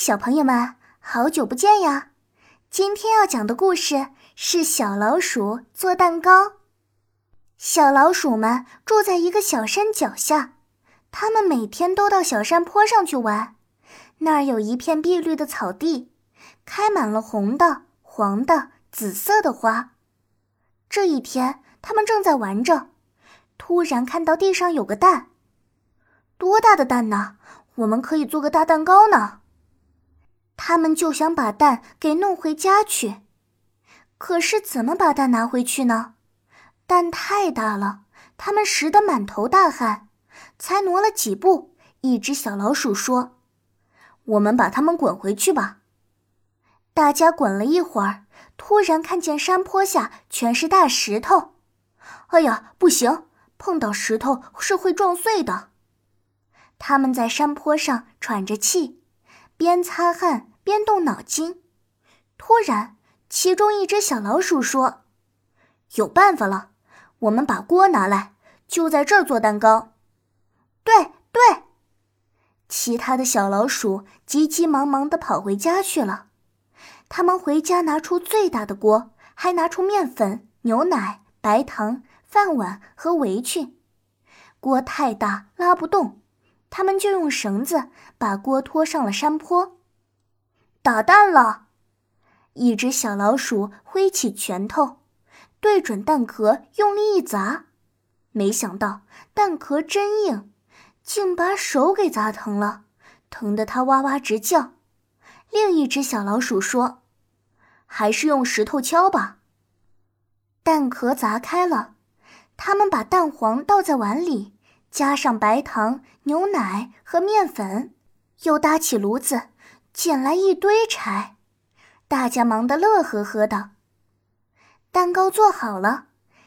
小朋友们，好久不见呀！今天要讲的故事是小老鼠做蛋糕。小老鼠们住在一个小山脚下，它们每天都到小山坡上去玩。那儿有一片碧绿的草地，开满了红的、黄的、紫色的花。这一天，它们正在玩着，突然看到地上有个蛋。多大的蛋呢？我们可以做个大蛋糕呢。他们就想把蛋给弄回家去，可是怎么把蛋拿回去呢？蛋太大了，他们拾得满头大汗，才挪了几步，一只小老鼠说：“我们把它们滚回去吧。”大家滚了一会儿，突然看见山坡下全是大石头，哎呀，不行，碰到石头是会撞碎的。他们在山坡上喘着气，边擦汗。边动脑筋，突然，其中一只小老鼠说：“有办法了，我们把锅拿来，就在这儿做蛋糕。”对对，其他的小老鼠急急忙忙地跑回家去了。他们回家拿出最大的锅，还拿出面粉、牛奶、白糖、饭碗和围裙。锅太大，拉不动，他们就用绳子把锅拖上了山坡。打蛋了！一只小老鼠挥起拳头，对准蛋壳用力一砸，没想到蛋壳真硬，竟把手给砸疼了，疼得它哇哇直叫。另一只小老鼠说：“还是用石头敲吧。”蛋壳砸开了，他们把蛋黄倒在碗里，加上白糖、牛奶和面粉，又搭起炉子。捡来一堆柴，大家忙得乐呵呵的。蛋糕做好了，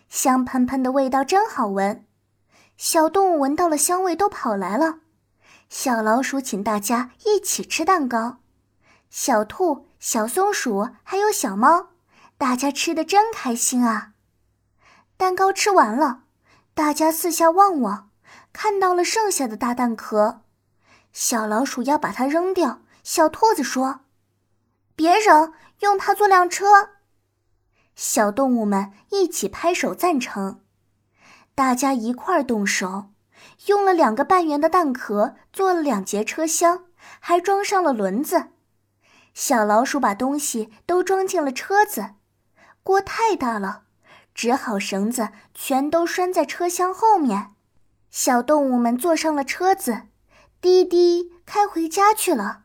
香喷喷的味道真好闻。小动物闻到了香味，都跑来了。小老鼠请大家一起吃蛋糕，小兔、小松鼠还有小猫，大家吃的真开心啊！蛋糕吃完了，大家四下望望，看到了剩下的大蛋壳，小老鼠要把它扔掉。小兔子说：“别扔，用它做辆车。”小动物们一起拍手赞成。大家一块儿动手，用了两个半圆的蛋壳做了两节车厢，还装上了轮子。小老鼠把东西都装进了车子，锅太大了，只好绳子全都拴在车厢后面。小动物们坐上了车子，滴滴开回家去了。